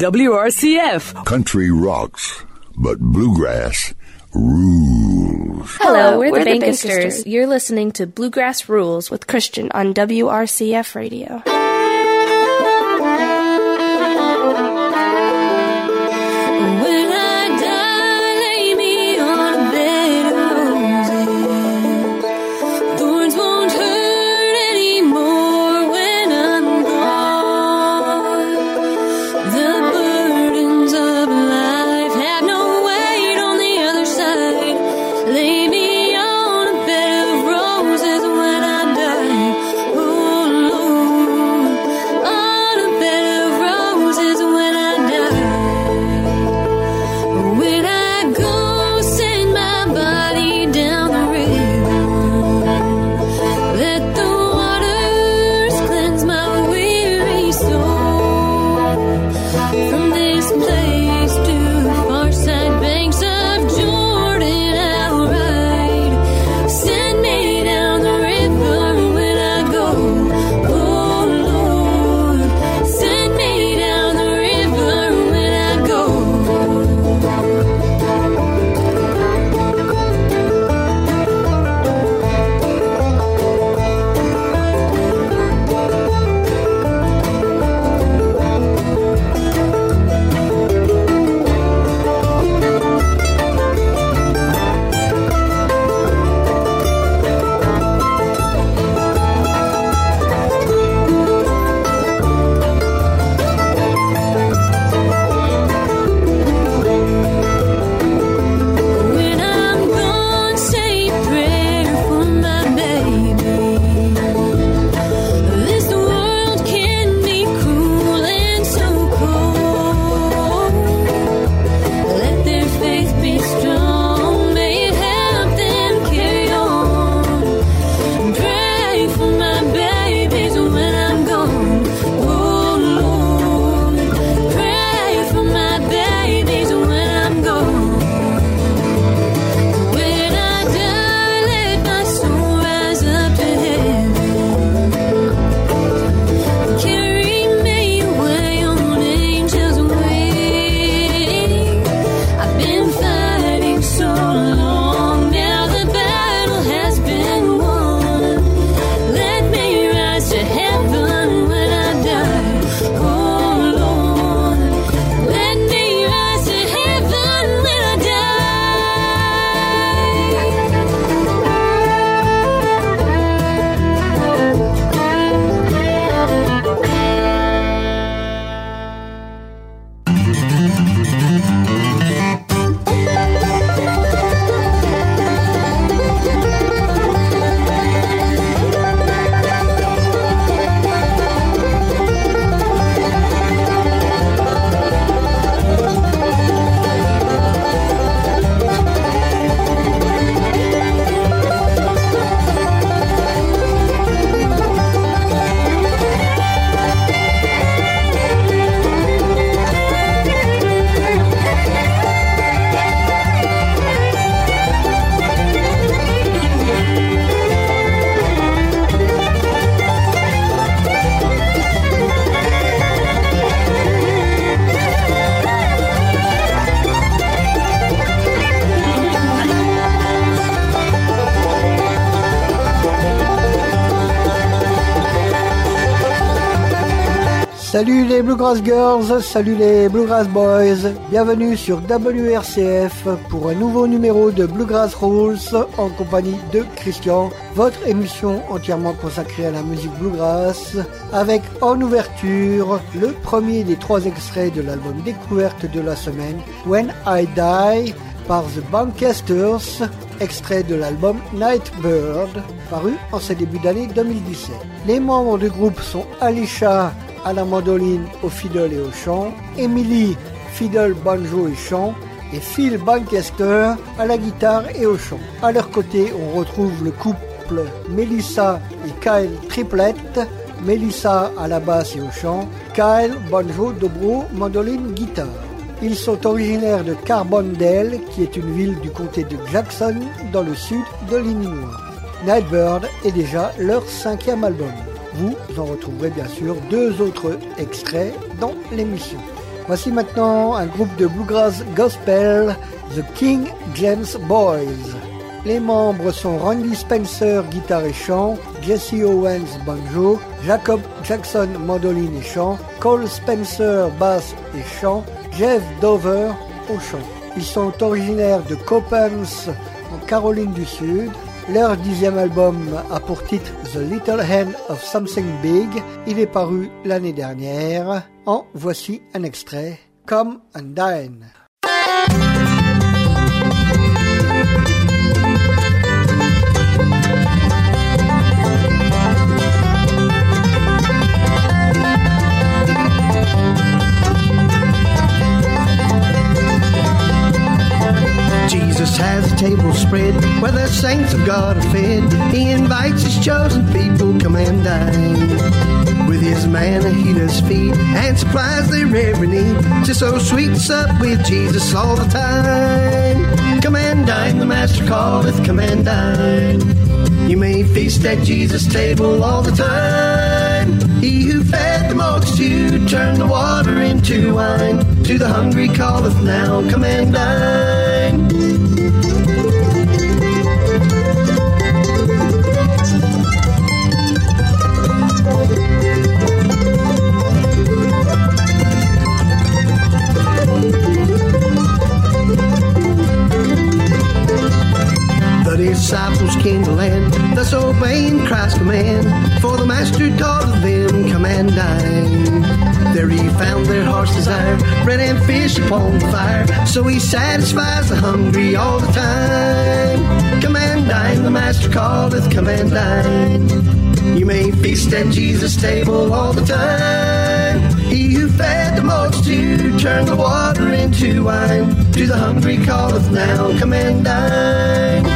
WRCF. Country rocks, but bluegrass rules. Hello, we're, the Bankesters. You're listening to Bluegrass Rules with Christian on WRCF Radio. Salut les Bluegrass Girls, salut les Bluegrass Boys, bienvenue sur WRCF pour un nouveau numéro de Bluegrass Rules en compagnie de Christian, votre émission entièrement consacrée à la musique bluegrass, avec en ouverture le premier des trois extraits de l'album découverte de la semaine, When I Die, par The Bankesters, extrait de l'album Nightbird, paru en ce début d'année 2017. Les membres du groupe sont Alicia à la mandoline, au fiddle et au chant, Emily, fiddle, banjo et chant, et Phil Bankester à la guitare et au chant. À leur côté, on retrouve le couple Melissa et Kyle Triplet, Melissa à la basse et au chant, Kyle, banjo, dobro, mandoline, guitare. Ils sont originaires de Carbondale, qui est une ville du comté de Jackson, dans le sud de l'Illinois. Nightbird est déjà leur cinquième album. Vous en retrouverez bien sûr deux autres extraits dans l'émission. Voici maintenant un groupe de bluegrass gospel, The King James Boys. Les membres sont Randy Spencer, guitare et chant, Jesse Owens, banjo, Jacob Jackson, mandoline et chant, Cole Spencer, basse et chant, Jeff Dover au chant. Ils sont originaires de Coppens, en Caroline du Sud. Leur dixième album a pour titre The Little Hand of Something Big. Il est paru l'année dernière. En voici un extrait. Come and Dine. Jesus has a table spread where the saints of God are fed. He invites his chosen people, come and dine. With his manna he does feed and supplies their every need. Just so sweet sup with Jesus all the time. Come and dine, the master calleth, come and dine. You may feast at Jesus' table all the time. He who fed the multitude turned the water into wine. To the hungry calleth now, come and dine. Disciples came to land, thus obeying Christ's command. For the Master taught of them, come and dine. There he found their heart's desire, bread and fish upon the fire. So he satisfies the hungry all the time. Come and dine, the Master calleth, come and dine. You may feast at Jesus' table all the time. He who fed the multitude turned the water into wine. To the hungry calleth now, come and dine.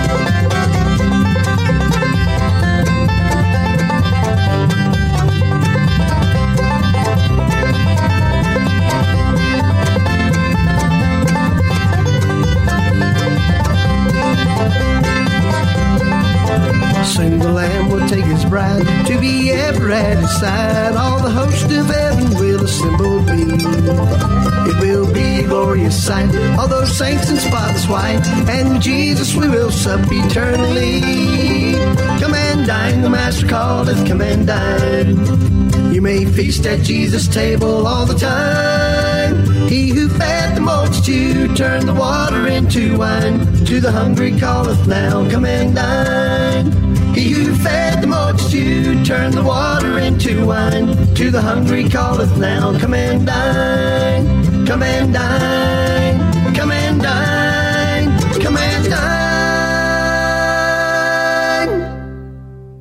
Soon the Lamb will take his bride to be ever at his side. All the host of heaven will assemble be. It will be a glorious sight. All those saints in spotless white, and Jesus we will sup eternally. Come and dine, the Master calleth, come and dine. You may feast at Jesus' table all the time. He who fed the multitude turned the water into wine. To the hungry calleth now, come and dine. Turned the water into wine. To the hungry calleth now, come and dine. Come and dine. Come and dine. Come and dine.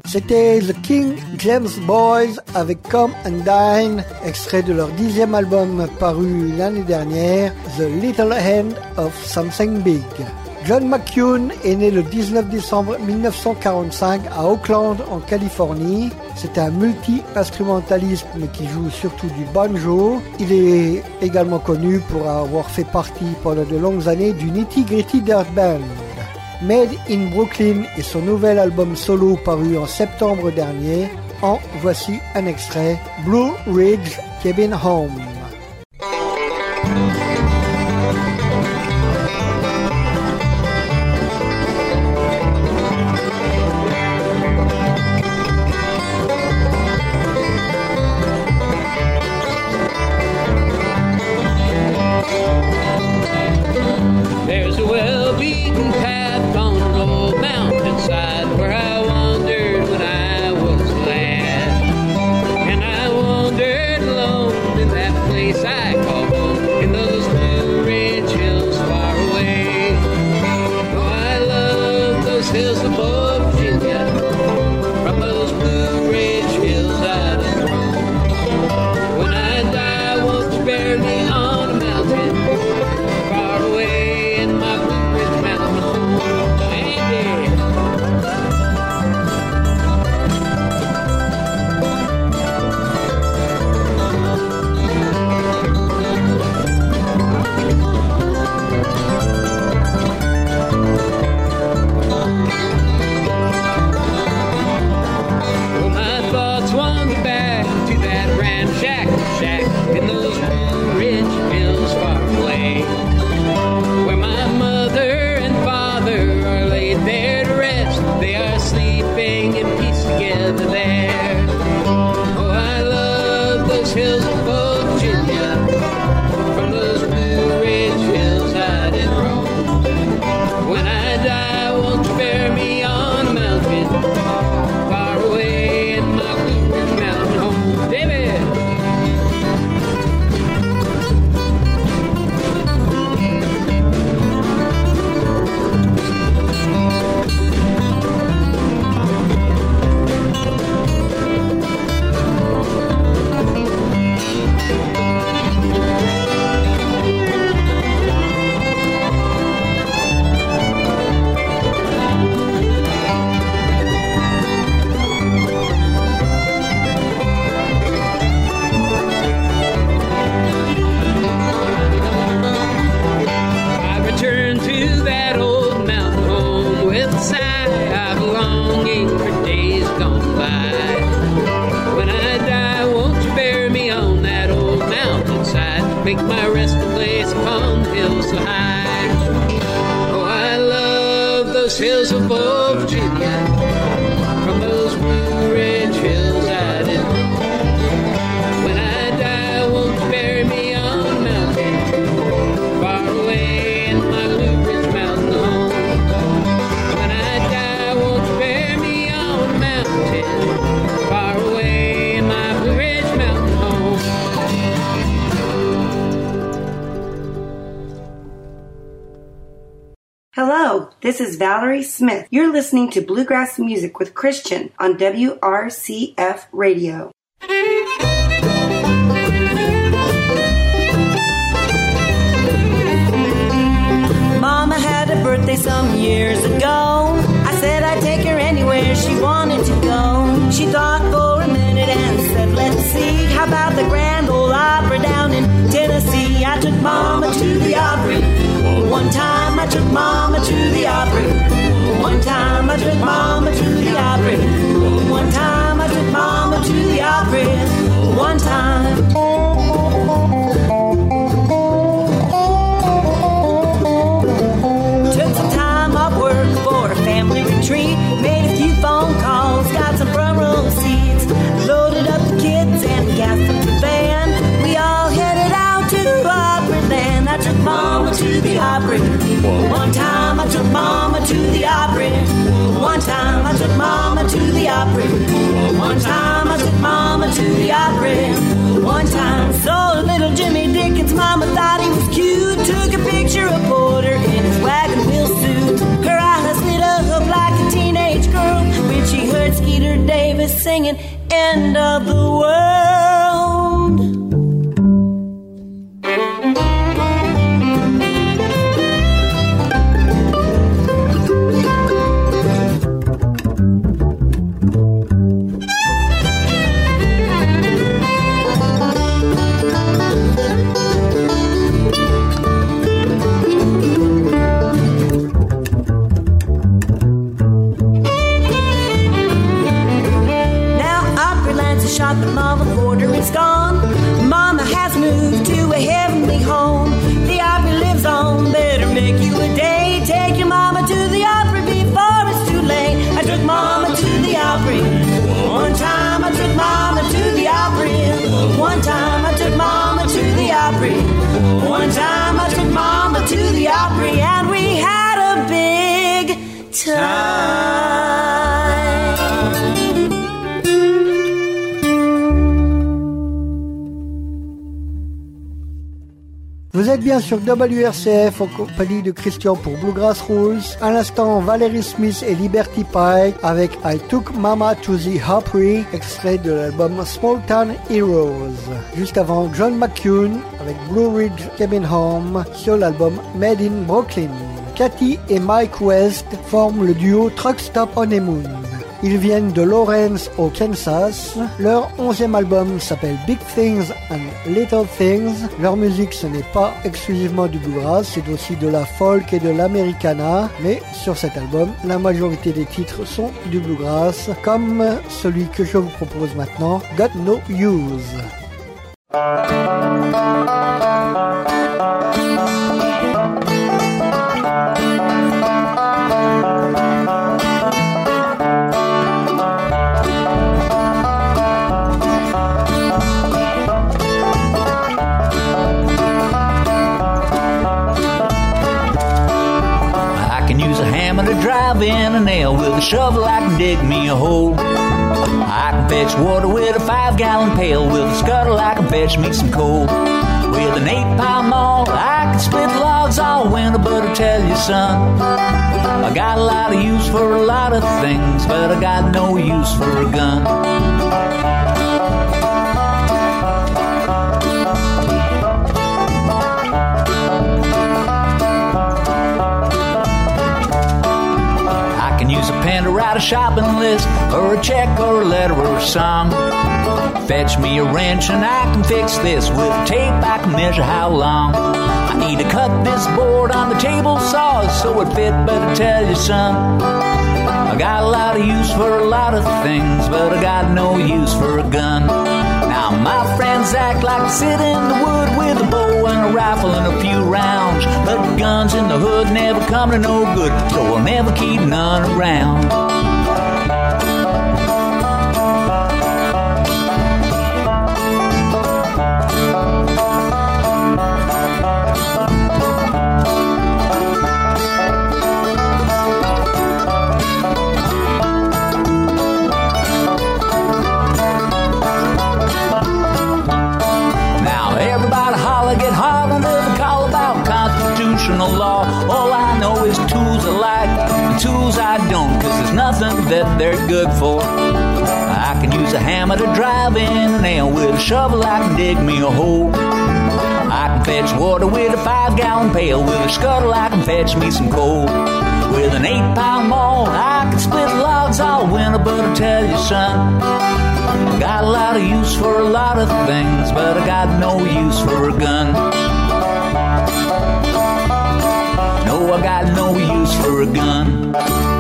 C'était The King James Boys avec Come and Dine, extrait de leur dixième album paru l'année dernière, The Little Hand of Something Big. John McCune est né le 19 décembre 1945 à Oakland, en Californie. C'est un multi-instrumentaliste mais qui joue surtout du banjo. Il est également connu pour avoir fait partie pendant de longues années du Nitty Gritty Dirt Band. Made in Brooklyn est son nouvel album solo paru en septembre dernier. En voici un extrait, Blue Ridge Cabin Home. Hello, this is Valerie Smith. You're listening to Bluegrass Music with Christian on WRCF Radio. Mama had a birthday some years ago. One time I took Mama to the Opry. One time I took Mama to the Opry. One time I took Mama to the Opry. One time. Time I took mama to the Opry. One time I took mama to the Opry. One time saw little Jimmy Dickens. Mama thought he was cute. Took a picture of Porter in his wagon wheel suit. Her eyes lit up like a teenage girl when she heard Skeeter Davis singing "End of the World." Êtes bien sur WRCF en compagnie de Christian pour Bluegrass Rules. À l'instant, Valerie Smith et Liberty Pike avec I Took Mama to the Opry, extrait de l'album Small Town Heroes. Juste avant, John McCune avec Blue Ridge Cabin Home sur l'album Made in Brooklyn. Cathy et Mike West forment le duo Truck Stop Honeymoon. Ils viennent de Lawrence au Kansas. Leur onzième album s'appelle Big Things and Little Things. Leur musique ce n'est pas exclusivement du bluegrass, c'est aussi de la folk et de l'americana. Mais sur cet album, la majorité des titres sont du bluegrass, comme celui que je vous propose maintenant, Got No Use. Drive in a nail. With a shovel, I can dig me a hole. I can fetch water with a five gallon pail. With a scuttle, I can fetch me some coal. With an eight pound maul, I can split logs all winter. But I tell you, son, I got a lot of use for a lot of things, but I got no use for a gun. write a shopping list, or a check, or a letter, or a song. Fetch me a wrench and I can fix this. With tape, I can measure how long. I need to cut this board on the table saw so it fit, I tell you some. I got a lot of use for a lot of things, but I got no use for a gun. Now my friends act like I sit in the wood with a bow and a rifle and a few rounds. But guns in the hood never come to no good, so I'll never keep none around. Driving a nail with a shovel. I can dig me a hole. I can fetch water with a five gallon pail. With a scuttle, I can fetch me some coal. With an eight pound maul, I can split logs all winter, but I tell you, son, I got a lot of use for a lot of things, but I got no use for a gun. No, I got no use for a gun.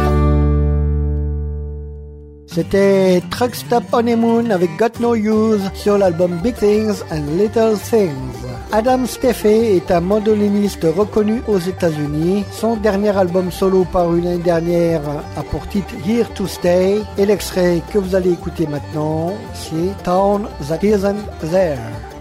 C'était Truck Stop Honeymoon avec Got No Use sur l'album Big Things and Little Things. Adam Steffe est un mandoliniste reconnu aux États-Unis. Son dernier album solo paru l'année dernière a pour titre Here to Stay et l'extrait que vous allez écouter maintenant, c'est Town That Isn't There.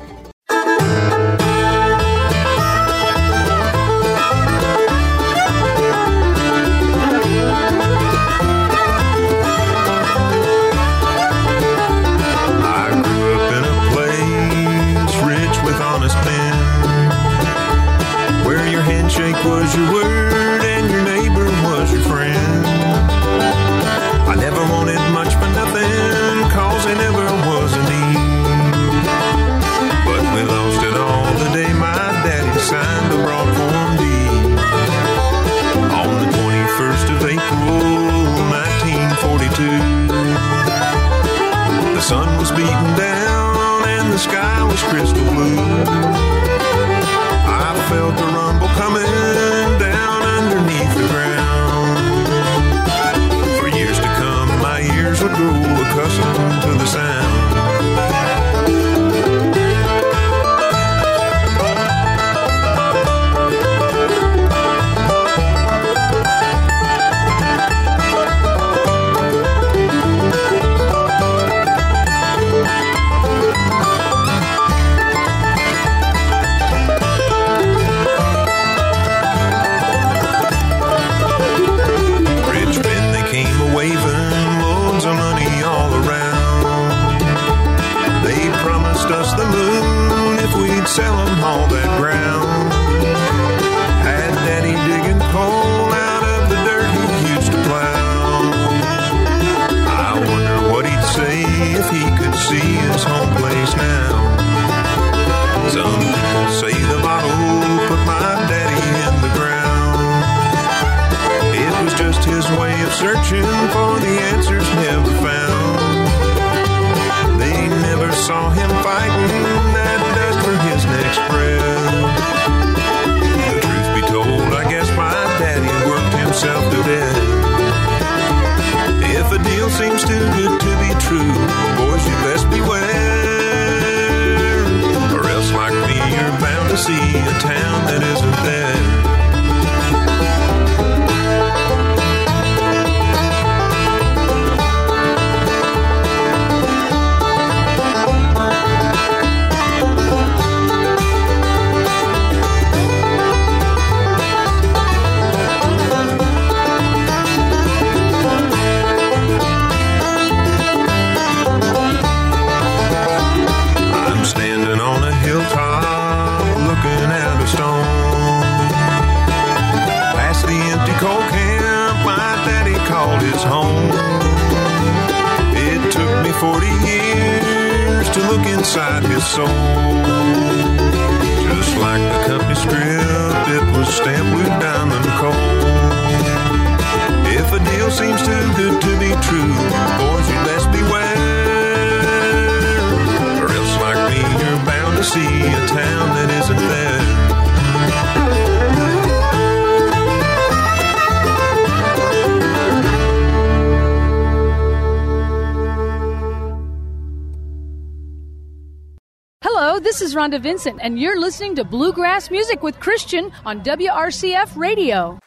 Rhonda Vincent, and you're listening to Bluegrass Music with Christian on WRCF Radio.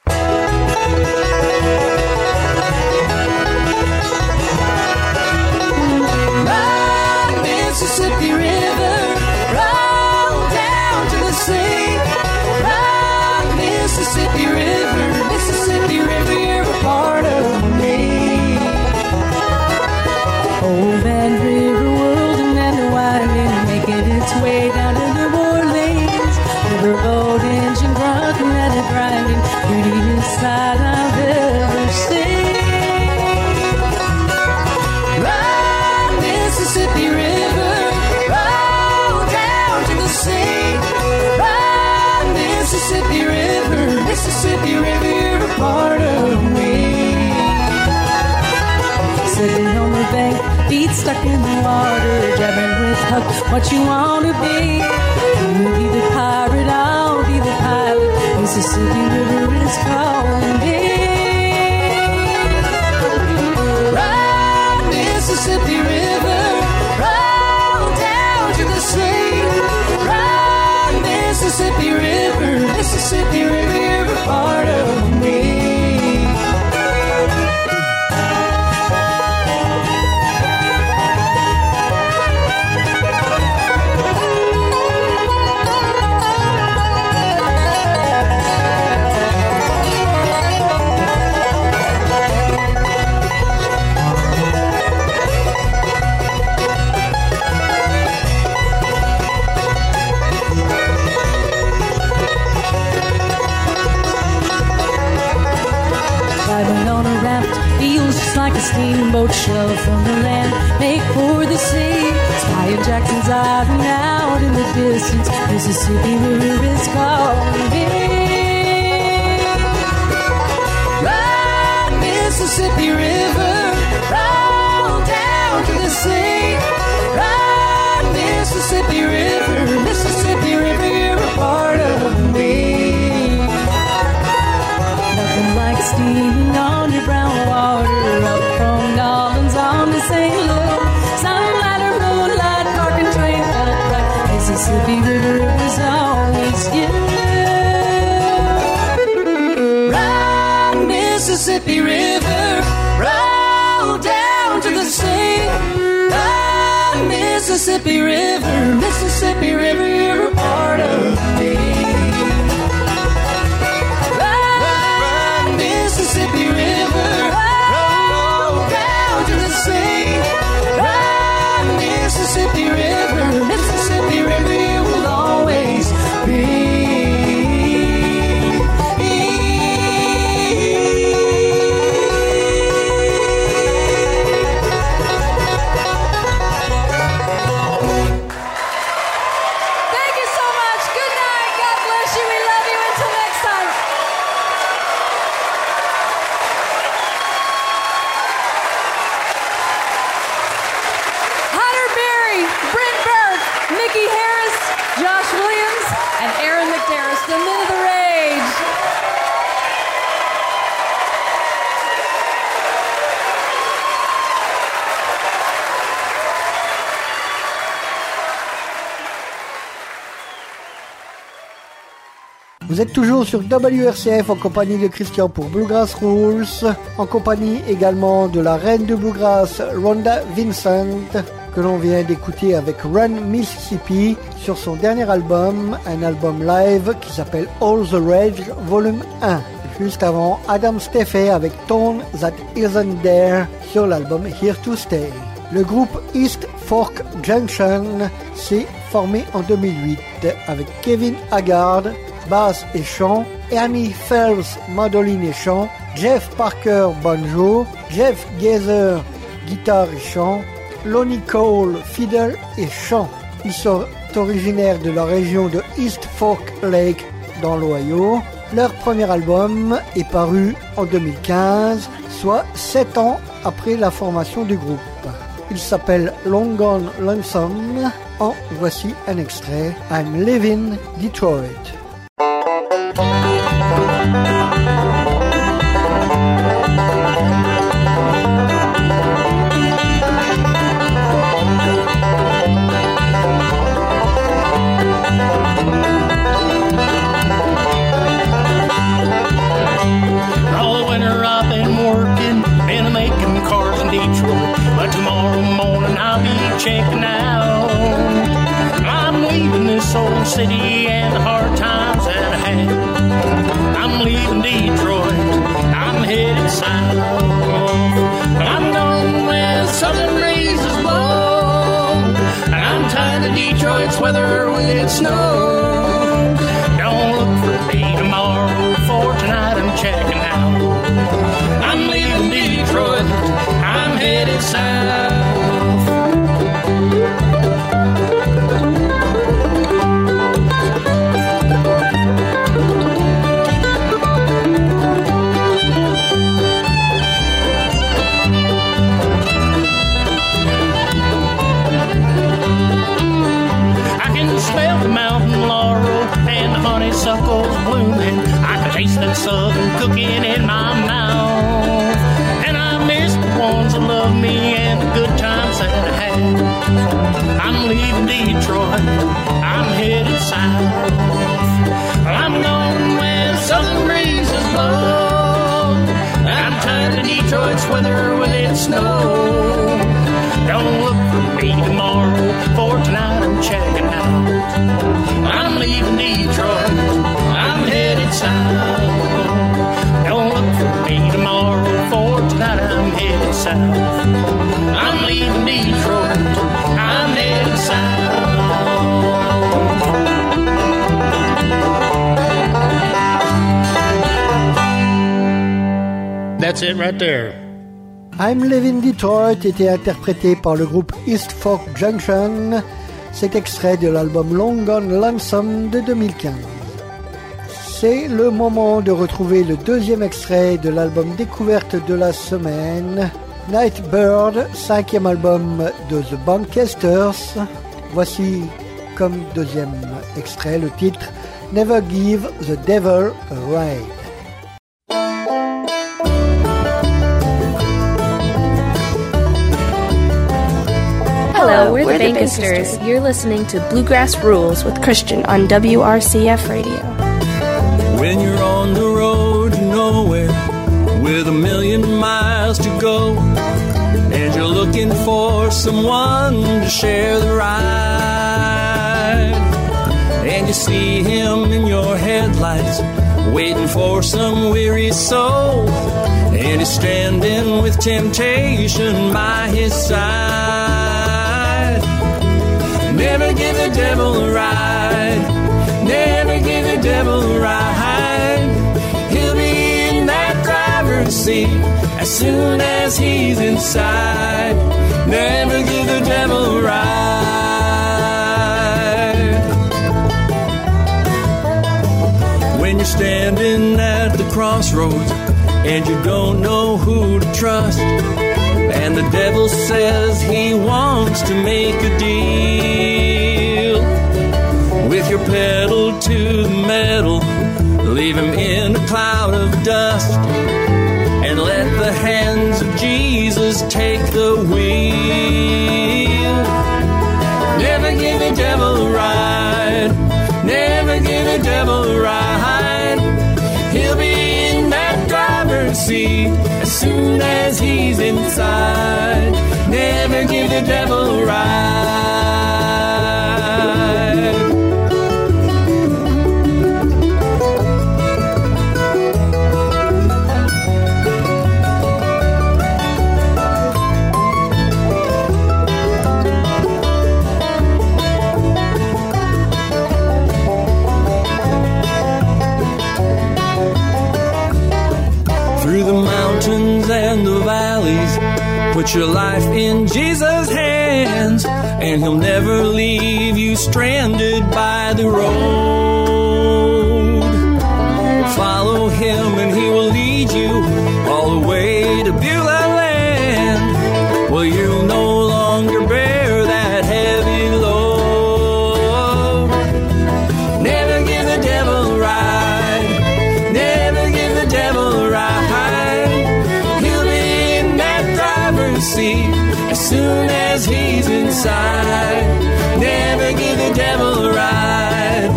Mississippi River, what you want to be. Steamboat shell from the land, make for the sea. Spying Jackson's Island out in the distance, Mississippi River is calling me. Ride Mississippi River, roll down to the sea. Ride Mississippi River, Mississippi River, you're a part of me. Nothing like steaming on your brown water up Mississippi River, toujours sur WRCF en compagnie de Christian pour Bluegrass Rules, en compagnie également de la reine de Bluegrass, Rhonda Vincent, que l'on vient d'écouter avec Run Mississippi sur son dernier album, un album live qui s'appelle All the Rage Volume 1. Juste avant, Adam Steffey avec Tone That Isn't There sur l'album Here to Stay. Le groupe East Fork Junction s'est formé en 2008 avec Kevin Haggard, basse et chant, Ernie Phelps, mandoline et chant, Jeff Parker, banjo, Jeff Gazer, guitare et chant, Lonnie Cole, fiddle et chant. Ils sont originaires de la région de East Fork Lake dans l'Ohio. Leur premier album est paru en 2015, soit 7 ans après la formation du groupe. Il s'appelle Long Gone Lonesome. En voici un extrait, I'm Living Detroit. Detroit's weather when it snows. Don't look for me tomorrow, for tonight I'm checking out. I'm leaving Detroit, I'm headed south. Don't look for me tomorrow, for tonight I'm headed south. I'm leaving Detroit, I'm headed south. That's it right there. I'm Living Detroit était interprété par le groupe East Fork Junction. Cet extrait de l'album Long Gone Lonesome de 2015. C'est le moment de retrouver le deuxième extrait de l'album découverte de la semaine, Nightbird, cinquième album de The Bandcasters. Voici comme deuxième extrait le titre Never Give the Devil a Ride. Hello, we're, the Bankesters. You're listening to Bluegrass Rules with Christian on WRCF Radio. When you're on the road to nowhere with a million miles to go, and you're looking for someone to share the ride, and you see him in your headlights waiting for some weary soul, and he's standing with temptation by his side. Never give the devil a ride. Never give the devil a ride. He'll be in that driver's seat as soon as he's inside. Never give the devil a ride. When you're standing at the crossroads and you don't know who to trust. And the devil says he wants to make a deal with your pedal to the metal. Leave him in a cloud of dust and let the hands of Jesus take the wheel. Never give the devil a ride. Never give the devil a ride. He'll be in that driver's seat as soon as he's inside. Never give the devil a ride. Put your life in Jesus' hands, and He'll never leave you stranded by the road. Inside. Never give the devil a ride.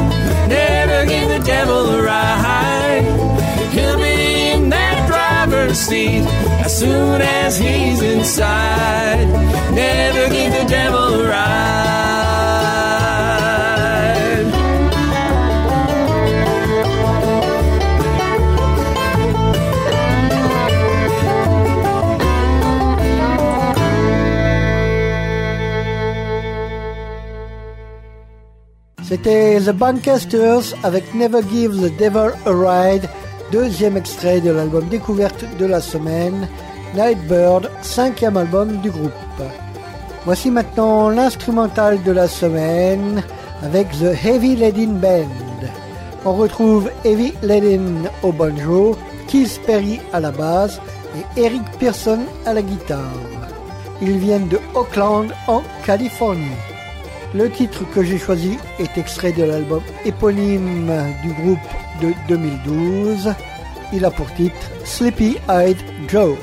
Never give the devil a ride. He'll be in that driver's seat as soon as he's inside. C'était The Bankasters avec Never Give the Devil a Ride, deuxième extrait de l'album découverte de la semaine, Nightbird, cinquième album du groupe. Voici maintenant l'instrumental de la semaine avec The Heavy Leading Band. On retrouve Heavy Leading au banjo, Keith Perry à la basse et Eric Pearson à la guitare. Ils viennent de Oakland en Californie. Le titre que j'ai choisi est extrait de l'album éponyme du groupe de 2012. Il a pour titre Sleepy Eyed Joe.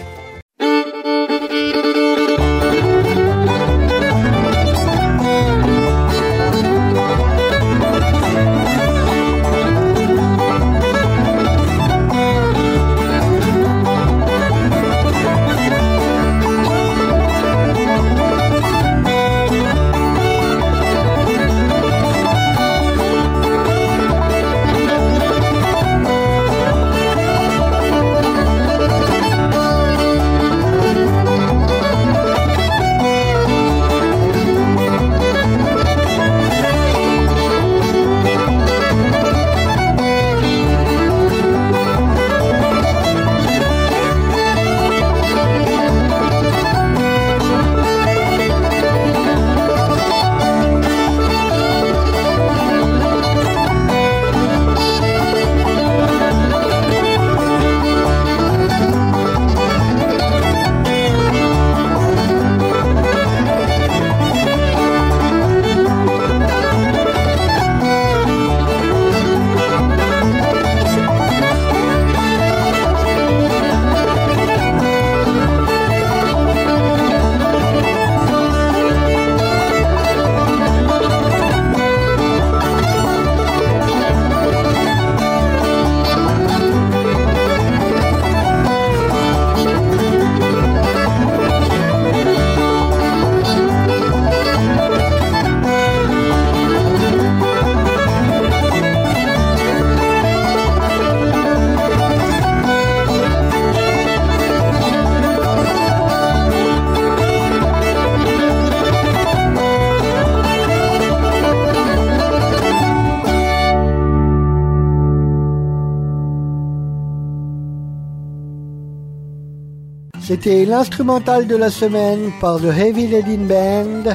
C'était l'instrumental de la semaine par The Heavy Leading Band,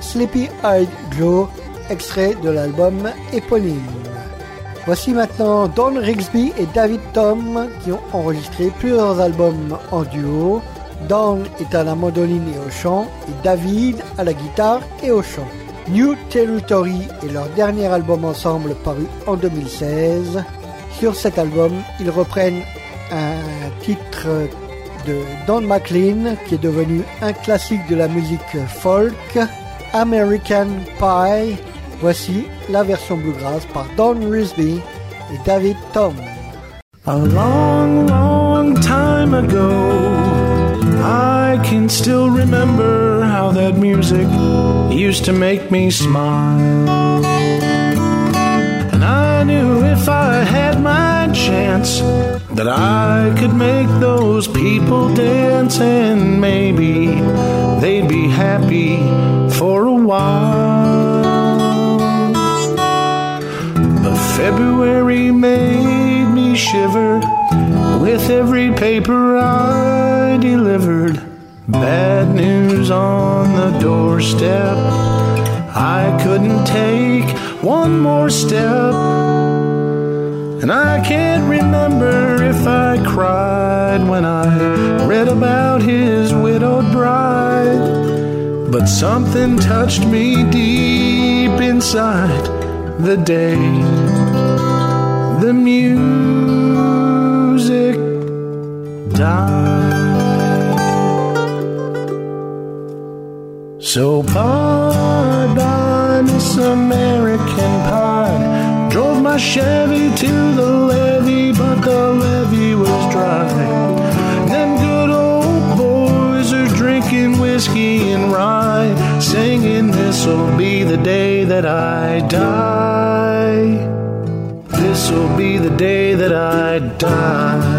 Sleepy Eyed Joe, extrait de l'album éponyme. Voici maintenant Don Rigsby et David Tom qui ont enregistré plusieurs albums en duo. Don est à la mandoline et au chant et David à la guitare et au chant. New Territory est leur dernier album ensemble paru en 2016. Sur cet album, ils reprennent un titre de Don McLean, qui est devenu un classique de la musique folk, American Pie. Voici la version bluegrass par Don Risby et David Tom. A long, long time ago, I can still remember how that music used to make me smile. And I knew if I had my chance that I could make those people dance and maybe they'd be happy for a while. But February made me shiver with every paper I delivered. Bad news on the doorstep. I couldn't take one more step. And I can't remember cried when I read about his widowed bride. But something touched me deep inside the day the music died. So pardon Miss American Pie. My Chevy to the levee, but the levee was dry. Them good old boys are drinking whiskey and rye, singing, This'll be the day that I die. This'll be the day that I die.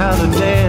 How to dance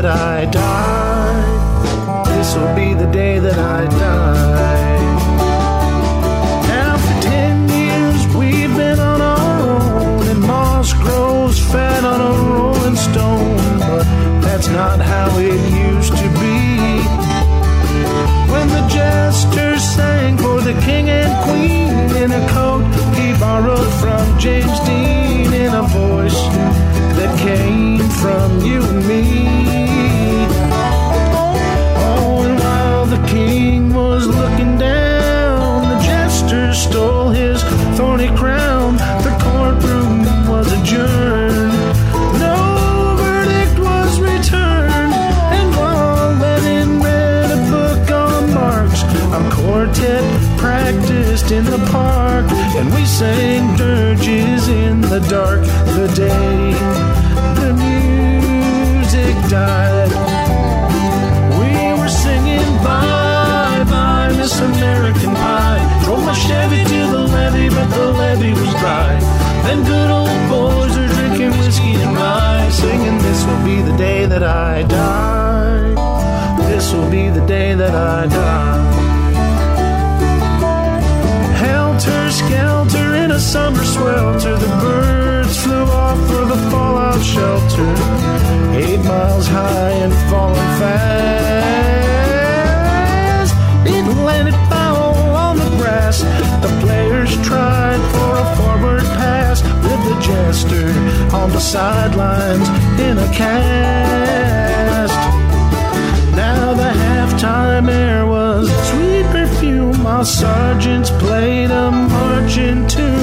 that I die. This will be the day that I die. Now for ten years we've been on our own, and moss grows fat on a rolling stone, but that's not how it used to be. When the jester sang for the king and queen in a coat he borrowed from James Dean in a voice that came from you sang dirges in the dark. The day the music died, we were singing bye bye, Miss American Pie. Drove my Chevy to the levee, but the levee was dry. Then good old boys are drinking whiskey and rye, singing this will be the day that I die. This will be the day that I die. A summer swelter, the birds flew off for the fallout shelter. Eight miles high and falling fast. It landed foul on the grass. The players tried for a forward pass with the jester on the sidelines in a cast. Now the halftime air was sweet perfume. Our sergeants played a marching tune.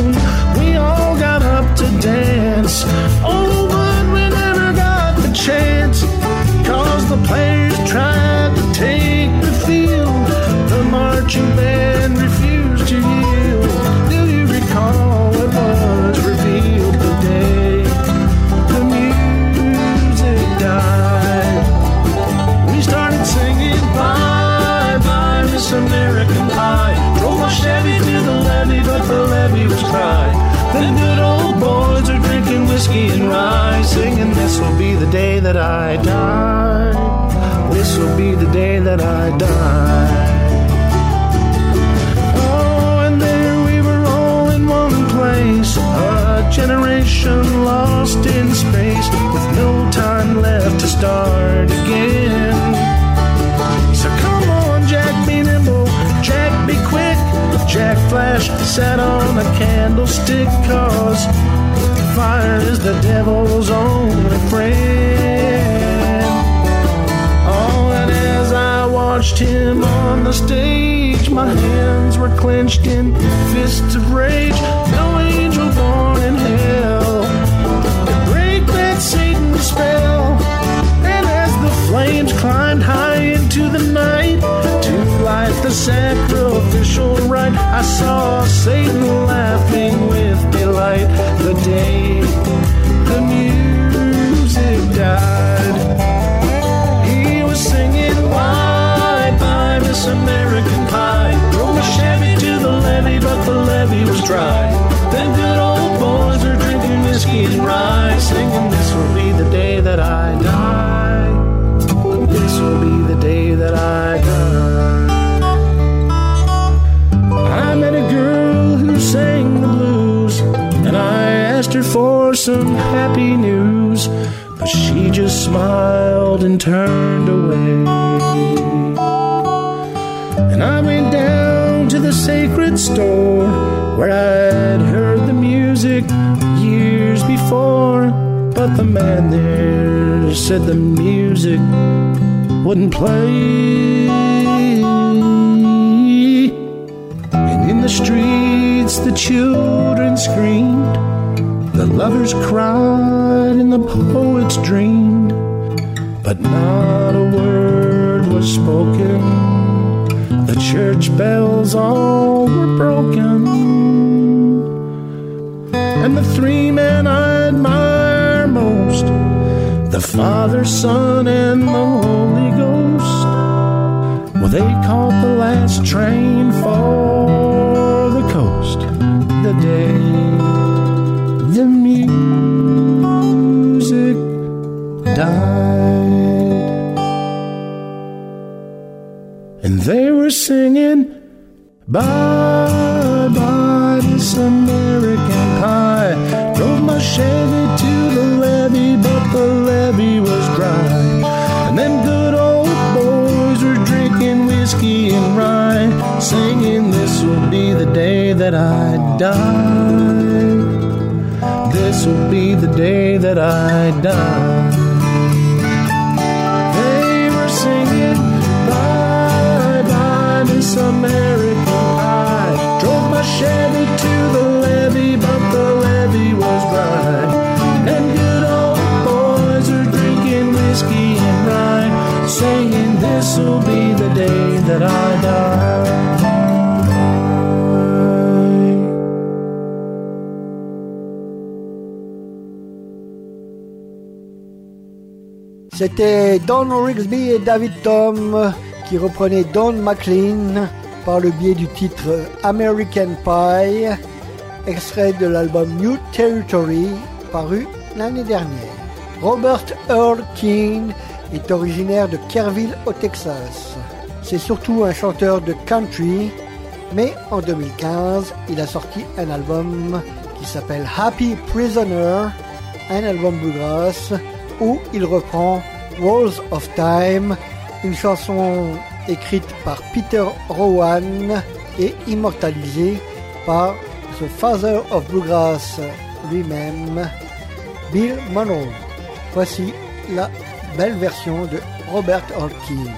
That I die. This will be the day that I die. Generation lost in space, with no time left to start again. So come on, Jack, be nimble, Jack, be quick. Jack Flash sat on a candlestick, cause fire is the devil's only friend. Oh, and as I watched him on the stage, my hands were clenched in fists of rage. High into the night to light the sacrificial rite, I saw Satan laughing with delight the day the music died. He was singing bye bye, Miss American Pie. Drove my Chevy to the levee, but the levee was dry. Then good old boys are drinking whiskey and rye, singing this will be the day that I die. That I die. I met a girl who sang the blues, and I asked her for some happy news, but she just smiled and turned away. And I went down to the sacred store where I'd heard the music years before. But the man there said the music wouldn't play. And in the streets, the children screamed, the lovers cried, and the poets dreamed. But not a word was spoken. The church bells all were broken. And the three men I admire most the Father, Son, and the Holy they caught the last train for the coast the day the music died. And they were singing, Bye, bye, this American pie. Drove my Chevy to the levee, but the the day that I die. This will be the day that I die. They were singing, Bye, bye, Miss American Pie. Drove my Chevy to the levee, but the levee was dry. And good old boys are drinking whiskey and rye, saying, This will be the day that I C'était Don Rigsby et David Tom qui reprenaient Don McLean par le biais du titre American Pie, extrait de l'album New Territory paru l'année dernière. Robert Earl King est originaire de Kerrville au Texas. C'est surtout un chanteur de country, mais en 2015, il a sorti un album qui s'appelle Happy Prisoner, un album bluegrass où il reprend Walls of Time, une chanson écrite par Peter Rowan et immortalisée par The Father of Bluegrass lui-même, Bill Monroe. Voici la belle version de Robert Holkin.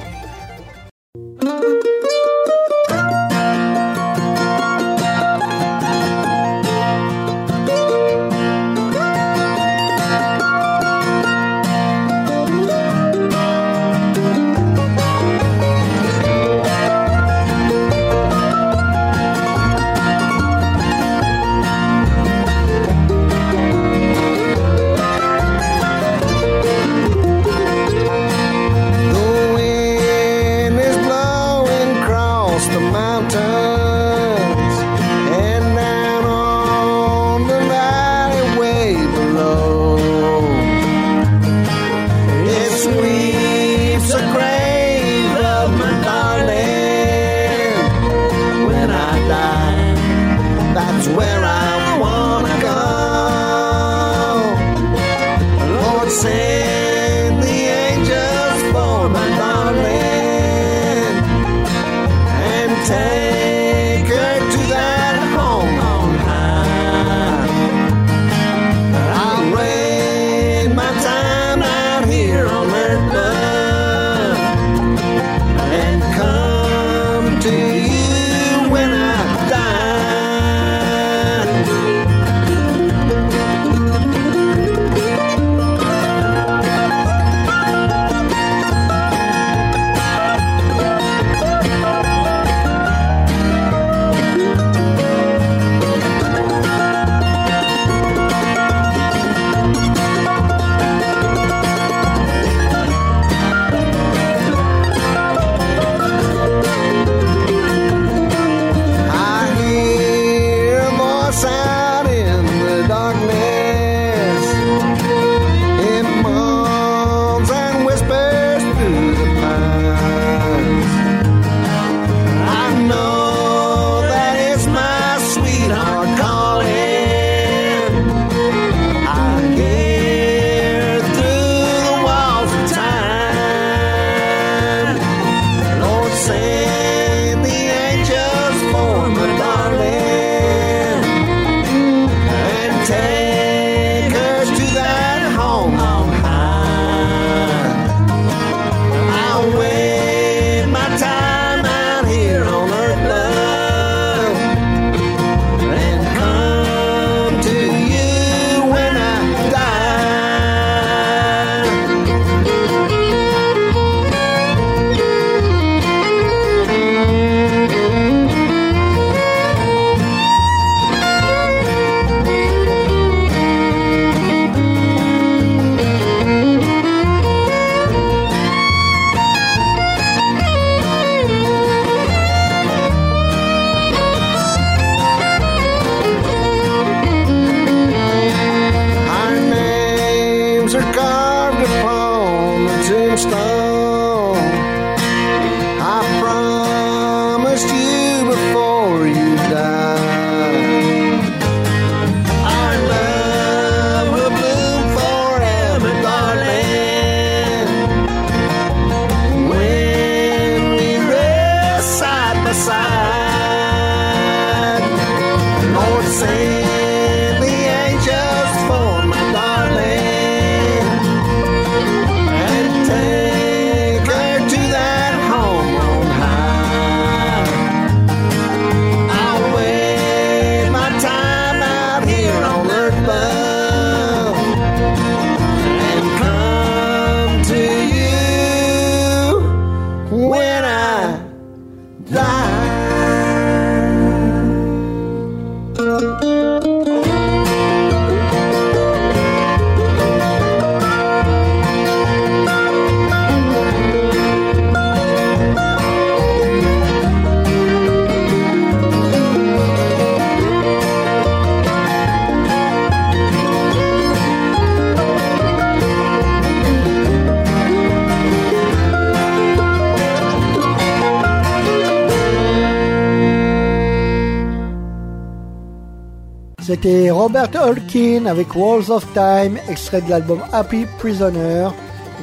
Robert Holkin avec Walls of Time, extrait de l'album Happy Prisoner,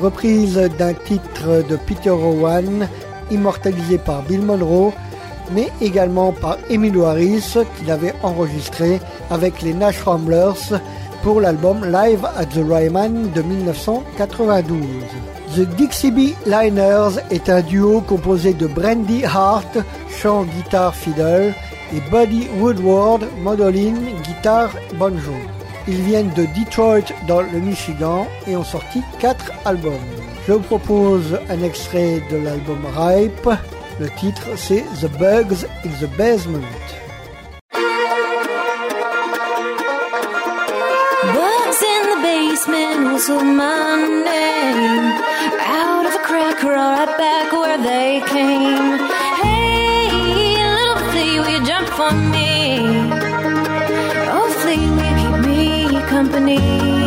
reprise d'un titre de Peter Rowan, immortalisé par Bill Monroe, mais également par Emilio Harris, qu'il avait enregistré avec les Nash Ramblers pour l'album Live at the Ryman de 1992. The Dixie Bee Liners est un duo composé de Brandy Hart, chant, guitare, fiddle, Buddy Woodward, mandoline, guitare, banjo. Ils viennent de Detroit dans le Michigan et ont sorti quatre albums. Je vous propose un extrait de l'album Ripe. Le titre c'est The Bugs in the Basement. Bugs in the basement my out of a crack right back where they came. Me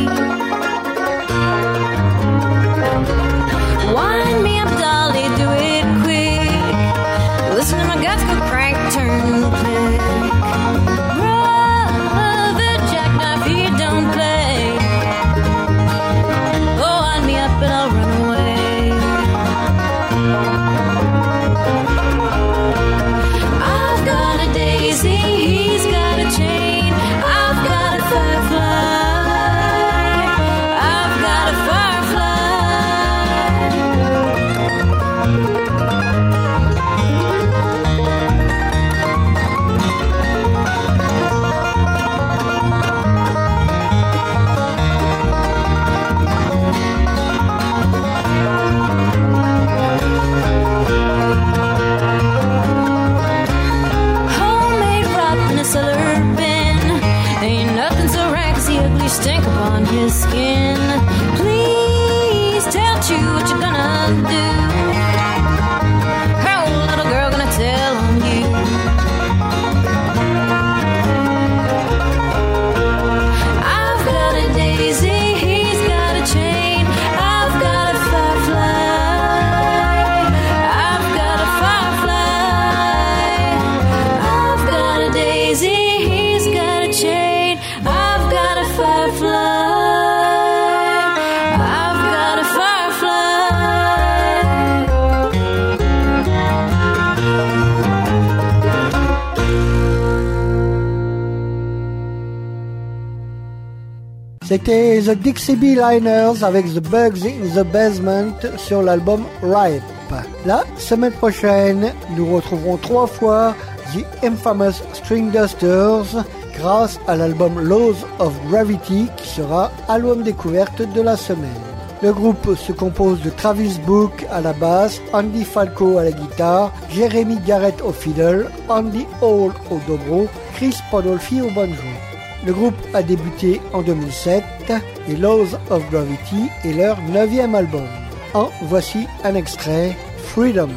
C'était The Dixie Liners avec The Bugs in the Basement sur l'album Ripe. La semaine prochaine, nous retrouverons trois fois The Infamous String Dusters grâce à l'album Laws of Gravity qui sera album découverte de la semaine. Le groupe se compose de Travis Book à la basse, Andy Falco à la guitare, Jeremy Garrett au fiddle, Andy Hall au dobro, Chris Podolfi au banjo. Le groupe a débuté en 2007 et Laws of Gravity est leur neuvième album. En voici un extrait, Freedom.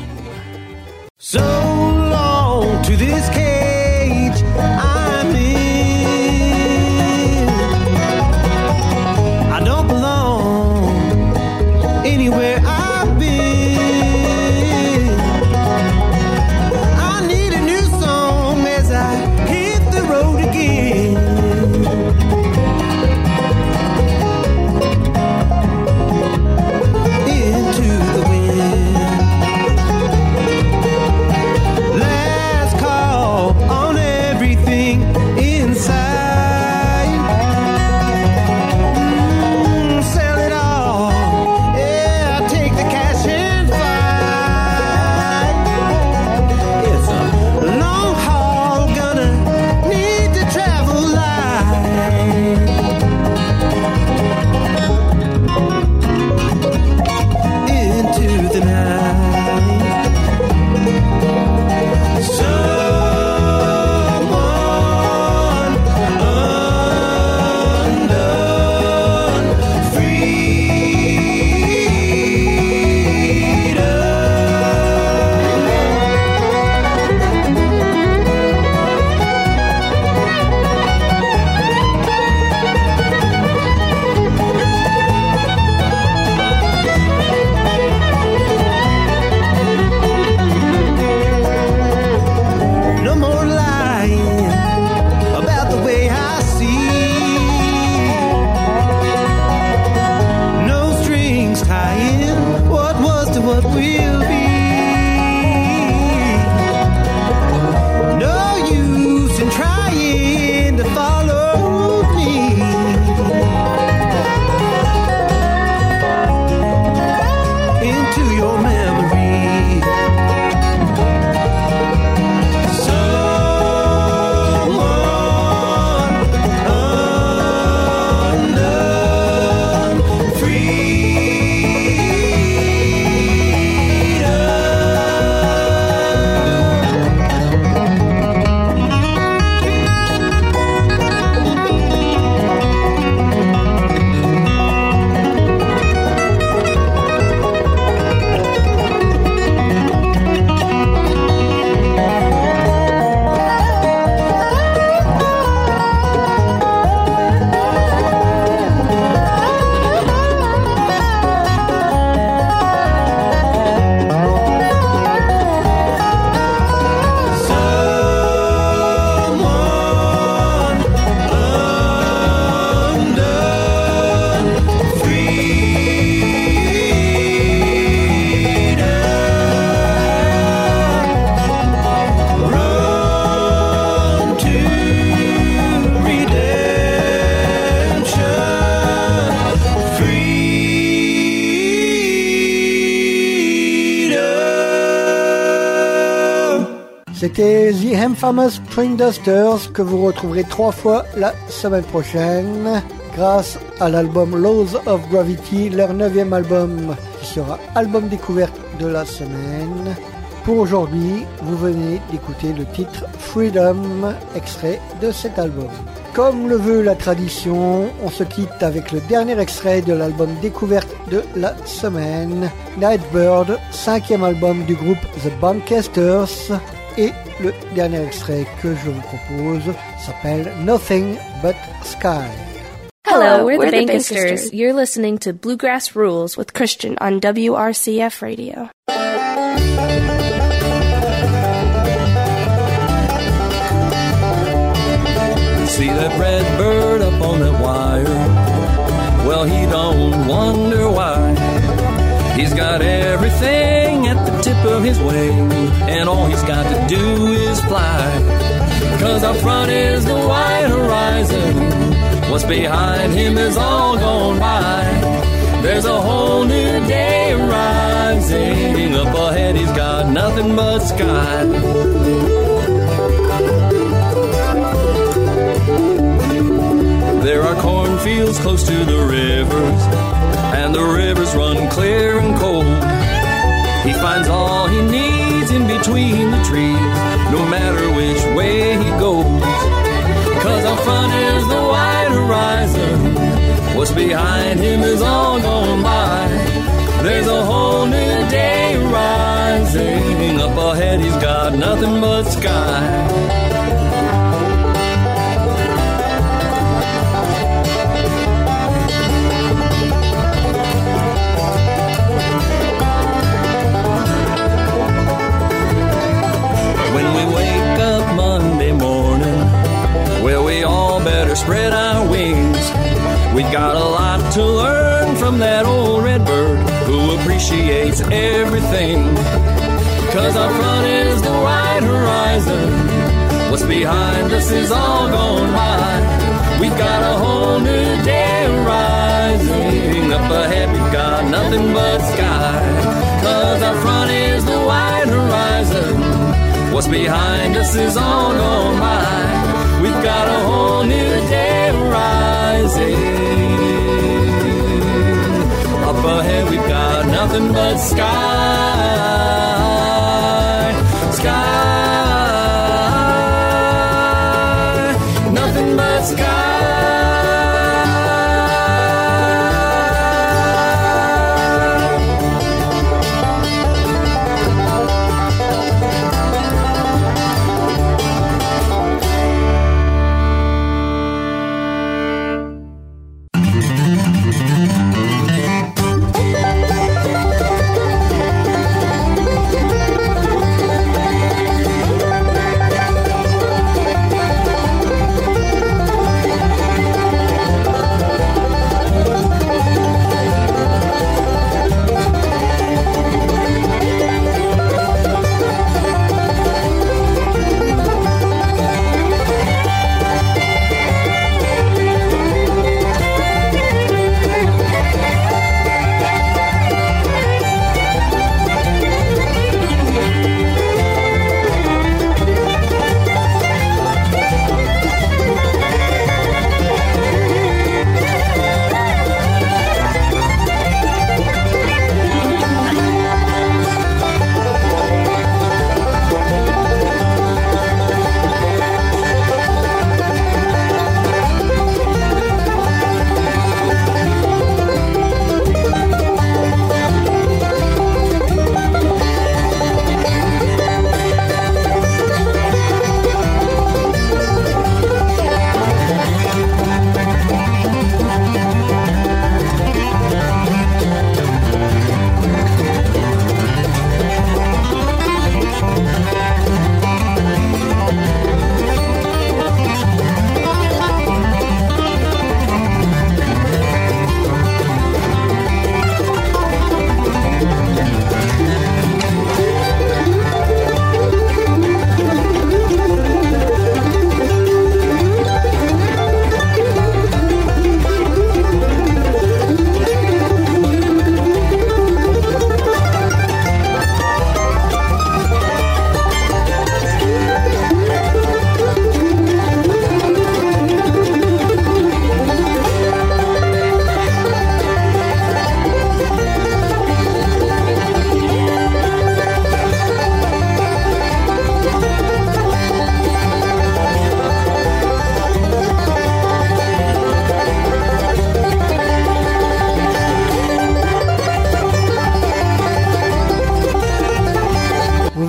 Infamous String Dusters que vous retrouverez trois fois la semaine prochaine grâce à l'album Laws of Gravity, leur neuvième album qui sera album découverte de la semaine. Pour aujourd'hui, vous venez d'écouter le titre Freedom, extrait de cet album. Comme le veut la tradition, on se quitte avec le dernier extrait de l'album découverte de la semaine, Nightbird, cinquième album du groupe The Bankesters. Et le dernier extrait que je vous propose s'appelle Nothing But Sky. Hello, we're, the Bankesters. You're listening to Bluegrass Rules with Christian on WRCF Radio. See that red bird up on that wire? Well, he don't wonder why. He's got everything at the tip of his wing, and all he's got to do is fly. Cause up front is the wide horizon. What's behind him is all gone by. There's a whole new day rising. Up ahead, he's got nothing but sky. There are cornfields close to the rivers, and the rivers run clear and cold. He finds all he needs in between the trees, no matter which way he goes. Cause up front is the wide horizon, what's behind him is all gone by. There's a whole new day rising, up ahead he's got nothing but sky. Spread our wings. We've got a lot to learn from that old redbird who appreciates everything. Cause up front is the wide horizon. What's behind us is all gone by. We've got a whole new day rising. Up ahead, we've got nothing but sky. Cause up front is the wide horizon. What's behind us is all gone by. We've got a whole new day rising. Up ahead, we've got nothing but sky.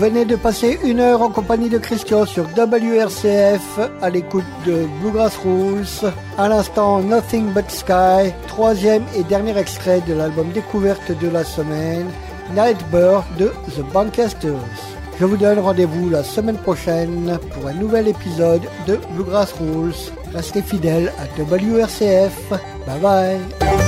Venez de passer une heure en compagnie de Christian sur WRCF à l'écoute de Bluegrass Rules. À l'instant, Nothing But Sky, troisième et dernier extrait de l'album découverte de la semaine, Nightbird de The Bankesters. Je vous donne rendez-vous la semaine prochaine pour un nouvel épisode de Bluegrass Rules. Restez fidèles à WRCF. Bye bye.